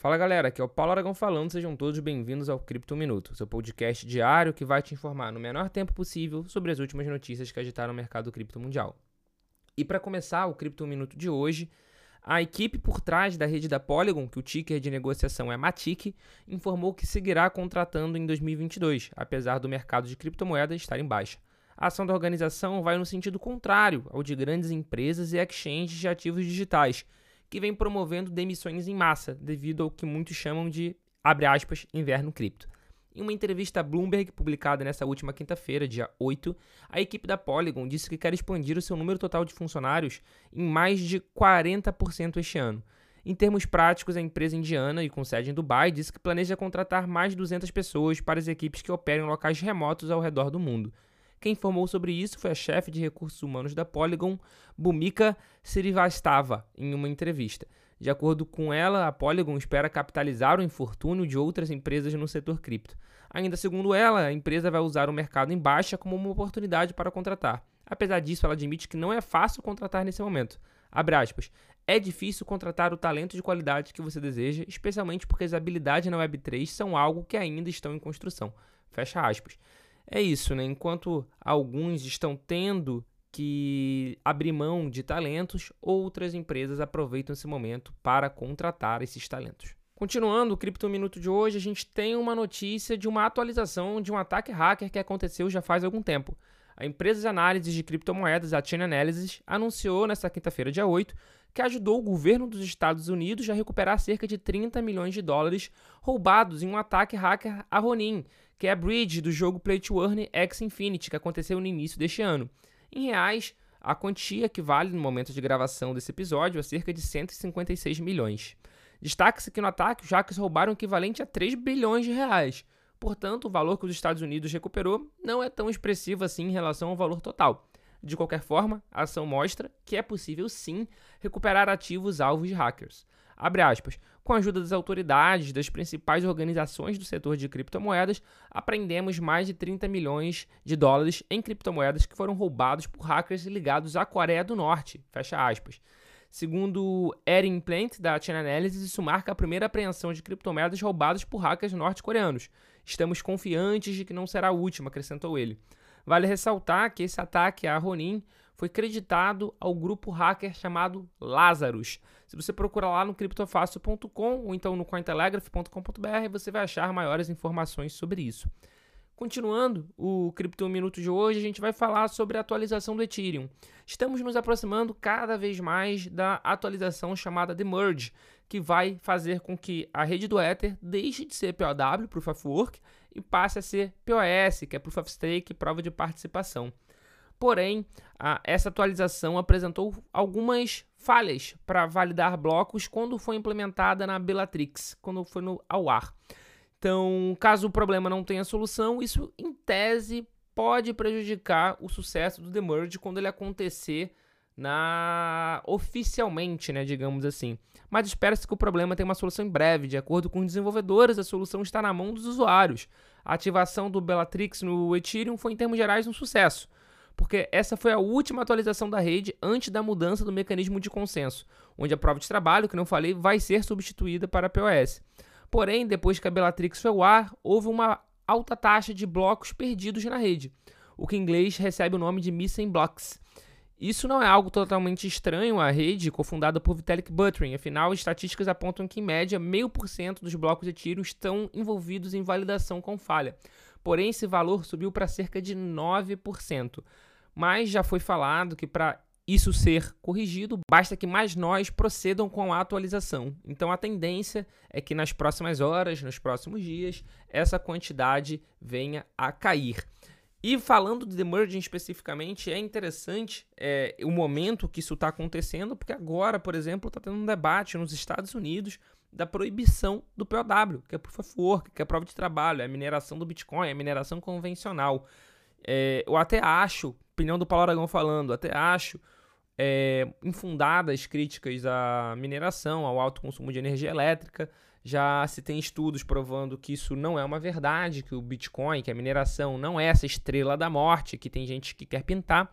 Fala galera, aqui é o Paulo Aragão falando, sejam todos bem-vindos ao Cripto Minuto, seu podcast diário que vai te informar no menor tempo possível sobre as últimas notícias que agitaram o mercado cripto mundial. E para começar o Cripto Minuto de hoje, a equipe por trás da rede da Polygon, que o ticker de negociação é Matic, informou que seguirá contratando em 2022, apesar do mercado de criptomoedas estar em baixa. A ação da organização vai no sentido contrário ao de grandes empresas e exchanges de ativos digitais, que vem promovendo demissões em massa, devido ao que muitos chamam de, abre aspas, inverno cripto. Em uma entrevista à Bloomberg, publicada nessa última quinta-feira, dia 8, a equipe da Polygon disse que quer expandir o seu número total de funcionários em mais de 40% este ano. Em termos práticos, a empresa indiana e com sede em Dubai disse que planeja contratar mais de 200 pessoas para as equipes que operam em locais remotos ao redor do mundo. Quem informou sobre isso foi a chefe de recursos humanos da Polygon, Bumika Srivastava, em uma entrevista. De acordo com ela, a Polygon espera capitalizar o infortúnio de outras empresas no setor cripto. Ainda segundo ela, a empresa vai usar o mercado em baixa como uma oportunidade para contratar. Apesar disso, ela admite que não é fácil contratar nesse momento. Abre aspas. É difícil contratar o talento de qualidade que você deseja, especialmente porque as habilidades na Web3 são algo que ainda estão em construção. Fecha aspas é isso, né? Enquanto alguns estão tendo que abrir mão de talentos, outras empresas aproveitam esse momento para contratar esses talentos. Continuando o Cripto Minuto de hoje, a gente tem uma notícia de uma atualização de um ataque hacker que aconteceu já faz algum tempo. A empresa de análise de criptomoedas, a Chain Analysis, anunciou nesta quinta-feira, dia 8, que ajudou o governo dos Estados Unidos a recuperar cerca de 30 milhões de dólares roubados em um ataque hacker a Ronin, que é a bridge do jogo Play to Earn X Infinity, que aconteceu no início deste ano. Em reais, a quantia que vale no momento de gravação desse episódio é cerca de 156 milhões. Destaca-se que no ataque os hackers roubaram o equivalente a 3 bilhões de reais. Portanto, o valor que os Estados Unidos recuperou não é tão expressivo assim em relação ao valor total. De qualquer forma, a ação mostra que é possível sim recuperar ativos alvos de hackers. Aspas. Com a ajuda das autoridades das principais organizações do setor de criptomoedas, apreendemos mais de 30 milhões de dólares em criptomoedas que foram roubados por hackers ligados à Coreia do Norte. Fecha aspas. Segundo Erin Plant, da Chain Analysis, isso marca a primeira apreensão de criptomoedas roubadas por hackers norte-coreanos. Estamos confiantes de que não será a última, acrescentou ele. Vale ressaltar que esse ataque a Ronin foi creditado ao grupo hacker chamado Lazarus. Se você procurar lá no criptofácil.com ou então no cointelegraph.com.br, você vai achar maiores informações sobre isso. Continuando o Cripto Minuto de hoje, a gente vai falar sobre a atualização do Ethereum. Estamos nos aproximando cada vez mais da atualização chamada The Merge, que vai fazer com que a rede do Ether deixe de ser POW, Proof of Work, e passe a ser POS, que é Proof of Stake, prova de participação. Porém, a, essa atualização apresentou algumas falhas para validar blocos quando foi implementada na Bellatrix, quando foi no, ao ar. Então, caso o problema não tenha solução, isso em tese pode prejudicar o sucesso do Demerge quando ele acontecer na oficialmente, né, digamos assim. Mas espera-se que o problema tenha uma solução em breve. De acordo com os desenvolvedores, a solução está na mão dos usuários. A ativação do Bellatrix no Ethereum foi, em termos gerais, um sucesso porque essa foi a última atualização da rede antes da mudança do mecanismo de consenso, onde a prova de trabalho, que não falei, vai ser substituída para a POS. Porém, depois que a Bellatrix foi ao ar, houve uma alta taxa de blocos perdidos na rede, o que em inglês recebe o nome de Missing Blocks. Isso não é algo totalmente estranho à rede, cofundada por Vitalik Buterin, afinal, estatísticas apontam que, em média, meio por cento dos blocos de tiro estão envolvidos em validação com falha. Porém, esse valor subiu para cerca de 9% mas já foi falado que para isso ser corrigido, basta que mais nós procedam com a atualização. Então a tendência é que nas próximas horas, nos próximos dias, essa quantidade venha a cair. E falando de Emerging especificamente, é interessante é, o momento que isso está acontecendo, porque agora, por exemplo, está tendo um debate nos Estados Unidos da proibição do POW, que é Proof of Work, que é prova de trabalho, é a mineração do Bitcoin, é a mineração convencional. É, eu até acho, opinião do Paulo Aragão falando, até acho é, infundadas críticas à mineração, ao alto consumo de energia elétrica. Já se tem estudos provando que isso não é uma verdade, que o Bitcoin, que a mineração não é essa estrela da morte, que tem gente que quer pintar.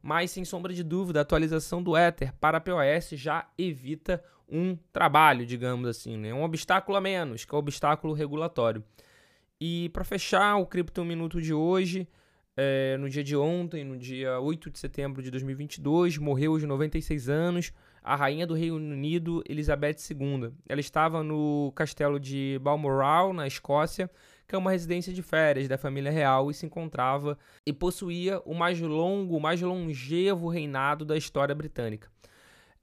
mas sem sombra de dúvida, a atualização do Ether para POS já evita um trabalho, digamos assim, né? um obstáculo a menos, que é o obstáculo regulatório. E para fechar o Cripto Minuto de hoje, é, no dia de ontem, no dia 8 de setembro de 2022, morreu aos 96 anos a rainha do Reino Unido, Elizabeth II. Ela estava no castelo de Balmoral, na Escócia, que é uma residência de férias da família real e se encontrava e possuía o mais longo, o mais longevo reinado da história britânica.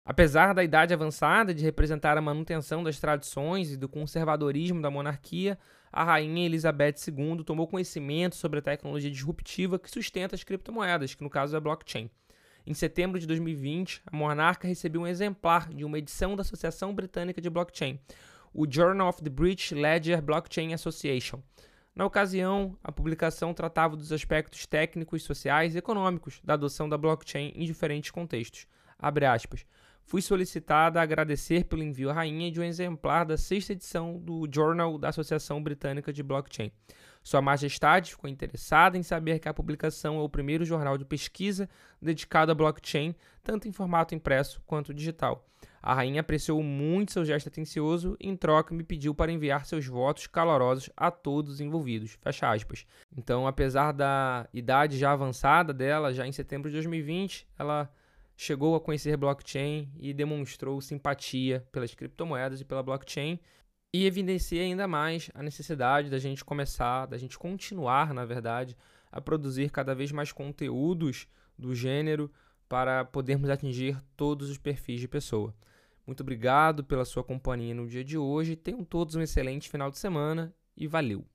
Apesar da idade avançada de representar a manutenção das tradições e do conservadorismo da monarquia, a rainha Elizabeth II tomou conhecimento sobre a tecnologia disruptiva que sustenta as criptomoedas, que no caso é a blockchain. Em setembro de 2020, a monarca recebeu um exemplar de uma edição da Associação Britânica de Blockchain, o Journal of the British Ledger Blockchain Association. Na ocasião, a publicação tratava dos aspectos técnicos, sociais e econômicos da adoção da blockchain em diferentes contextos. Abre aspas. Fui solicitada a agradecer pelo envio à rainha de um exemplar da sexta edição do Journal da Associação Britânica de Blockchain. Sua Majestade ficou interessada em saber que a publicação é o primeiro jornal de pesquisa dedicado à blockchain, tanto em formato impresso quanto digital. A rainha apreciou muito seu gesto atencioso e, em troca, me pediu para enviar seus votos calorosos a todos os envolvidos. Fecha aspas. Então, apesar da idade já avançada dela, já em setembro de 2020, ela chegou a conhecer blockchain e demonstrou simpatia pelas criptomoedas e pela blockchain e evidencia ainda mais a necessidade da gente começar, da gente continuar, na verdade, a produzir cada vez mais conteúdos do gênero para podermos atingir todos os perfis de pessoa. Muito obrigado pela sua companhia no dia de hoje. Tenham todos um excelente final de semana e valeu!